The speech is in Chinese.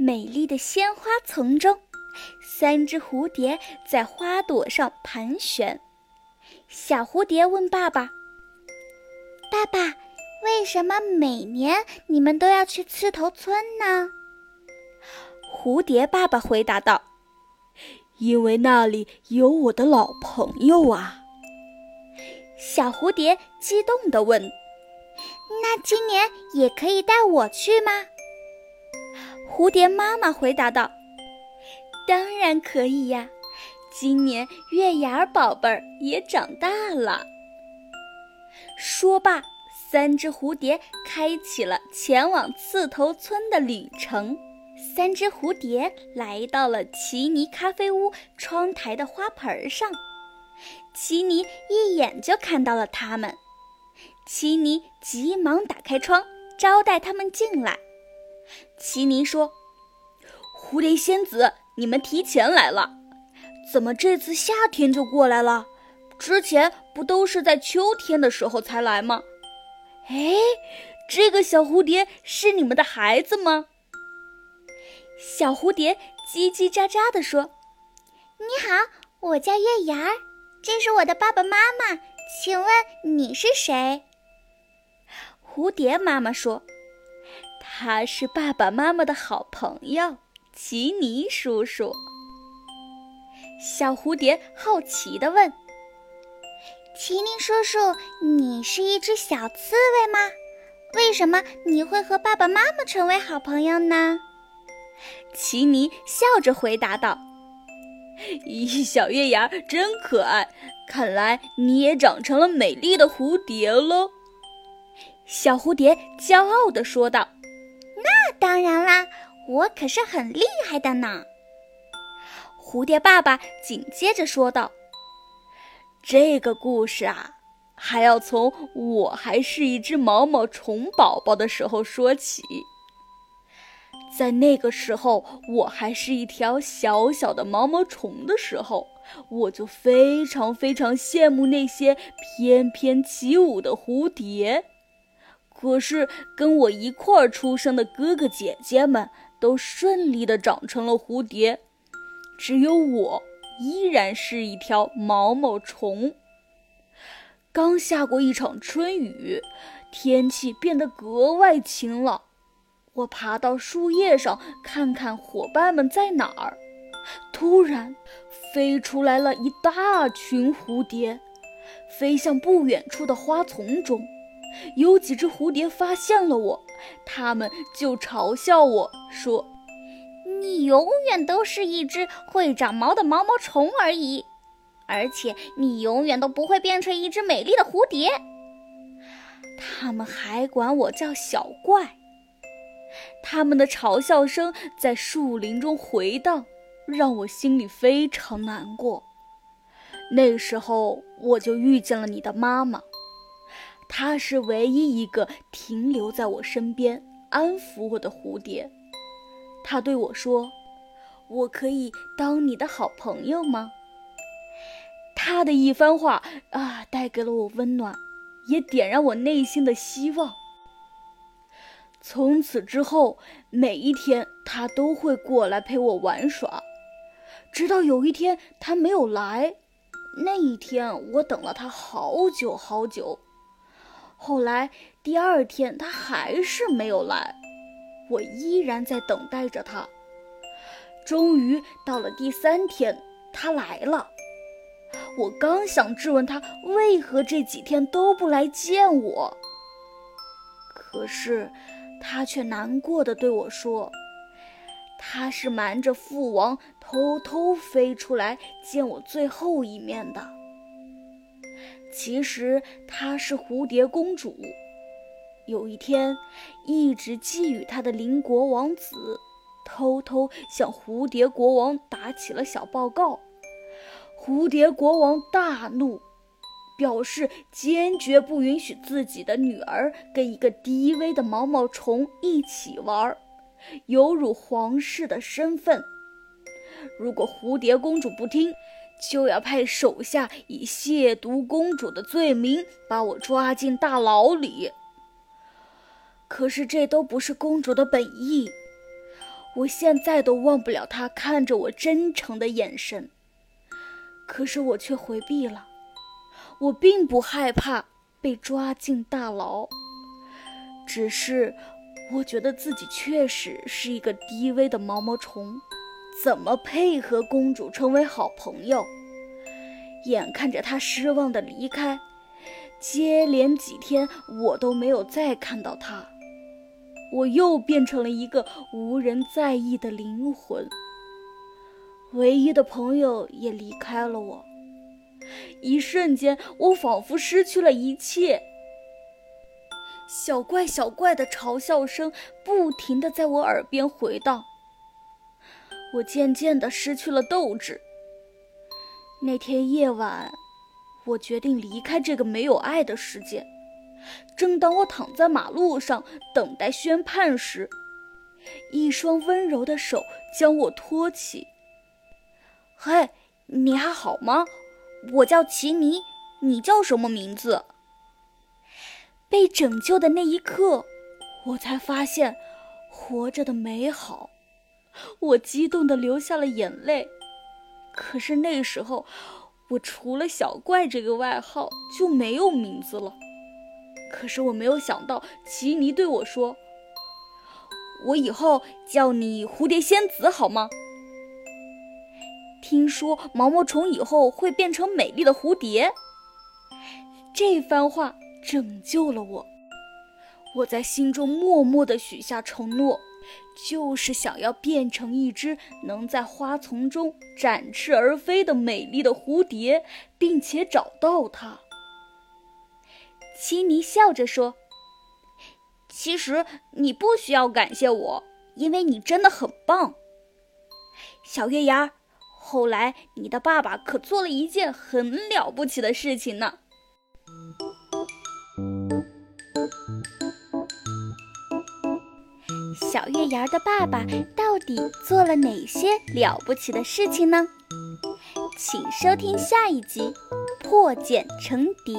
美丽的鲜花丛中，三只蝴蝶在花朵上盘旋。小蝴蝶问爸爸：“爸爸，为什么每年你们都要去刺头村呢？”蝴蝶爸爸回答道：“因为那里有我的老朋友啊。”小蝴蝶激动地问：“那今年也可以带我去吗？”蝴蝶妈妈回答道：“当然可以呀，今年月牙宝贝儿也长大了。”说罢，三只蝴蝶开启了前往刺头村的旅程。三只蝴蝶来到了奇尼咖啡屋窗台的花盆上，奇尼一眼就看到了它们。奇尼急忙打开窗，招待他们进来。奇尼说：“蝴蝶仙子，你们提前来了，怎么这次夏天就过来了？之前不都是在秋天的时候才来吗？哎，这个小蝴蝶是你们的孩子吗？”小蝴蝶叽叽喳喳地说：“你好，我叫月牙儿，这是我的爸爸妈妈，请问你是谁？”蝴蝶妈妈说。他是爸爸妈妈的好朋友，奇尼叔叔。小蝴蝶好奇地问：“奇尼叔叔，你是一只小刺猬吗？为什么你会和爸爸妈妈成为好朋友呢？”奇尼笑着回答道：“咦，小月牙真可爱，看来你也长成了美丽的蝴蝶了。”小蝴蝶骄傲地说道。当然啦，我可是很厉害的呢。蝴蝶爸爸紧接着说道：“这个故事啊，还要从我还是一只毛毛虫宝宝的时候说起。在那个时候，我还是一条小小的毛毛虫的时候，我就非常非常羡慕那些翩翩起舞的蝴蝶。”可是跟我一块儿出生的哥哥姐姐们都顺利的长成了蝴蝶，只有我依然是一条毛毛虫。刚下过一场春雨，天气变得格外晴朗。我爬到树叶上看看伙伴们在哪儿，突然飞出来了一大群蝴蝶，飞向不远处的花丛中。有几只蝴蝶发现了我，它们就嘲笑我说：“你永远都是一只会长毛的毛毛虫而已，而且你永远都不会变成一只美丽的蝴蝶。”他们还管我叫小怪。他们的嘲笑声在树林中回荡，让我心里非常难过。那时候，我就遇见了你的妈妈。它是唯一一个停留在我身边安抚我的蝴蝶。它对我说：“我可以当你的好朋友吗？”他的一番话啊，带给了我温暖，也点燃我内心的希望。从此之后，每一天他都会过来陪我玩耍，直到有一天他没有来。那一天，我等了他好久好久。后来第二天，他还是没有来，我依然在等待着他。终于到了第三天，他来了。我刚想质问他为何这几天都不来见我，可是他却难过的对我说：“他是瞒着父王，偷偷飞出来见我最后一面的。”其实她是蝴蝶公主。有一天，一直觊觎她的邻国王子偷偷向蝴蝶国王打起了小报告。蝴蝶国王大怒，表示坚决不允许自己的女儿跟一个低微的毛毛虫一起玩，有辱皇室的身份。如果蝴蝶公主不听，就要派手下以亵渎公主的罪名把我抓进大牢里。可是这都不是公主的本意。我现在都忘不了她看着我真诚的眼神。可是我却回避了。我并不害怕被抓进大牢，只是我觉得自己确实是一个低微的毛毛虫，怎么配合公主成为好朋友？眼看着他失望的离开，接连几天我都没有再看到他，我又变成了一个无人在意的灵魂。唯一的朋友也离开了我，一瞬间，我仿佛失去了一切。小怪小怪的嘲笑声不停的在我耳边回荡，我渐渐的失去了斗志。那天夜晚，我决定离开这个没有爱的世界。正当我躺在马路上等待宣判时，一双温柔的手将我托起。“嘿，你还好吗？我叫奇尼，你叫什么名字？”被拯救的那一刻，我才发现活着的美好。我激动地流下了眼泪。可是那时候，我除了小怪这个外号就没有名字了。可是我没有想到，奇尼对我说：“我以后叫你蝴蝶仙子好吗？”听说毛毛虫以后会变成美丽的蝴蝶。这番话拯救了我。我在心中默默地许下承诺。就是想要变成一只能在花丛中展翅而飞的美丽的蝴蝶，并且找到它。奇尼笑着说：“其实你不需要感谢我，因为你真的很棒。”小月牙，后来你的爸爸可做了一件很了不起的事情呢。小月牙的爸爸到底做了哪些了不起的事情呢？请收听下一集《破茧成蝶》。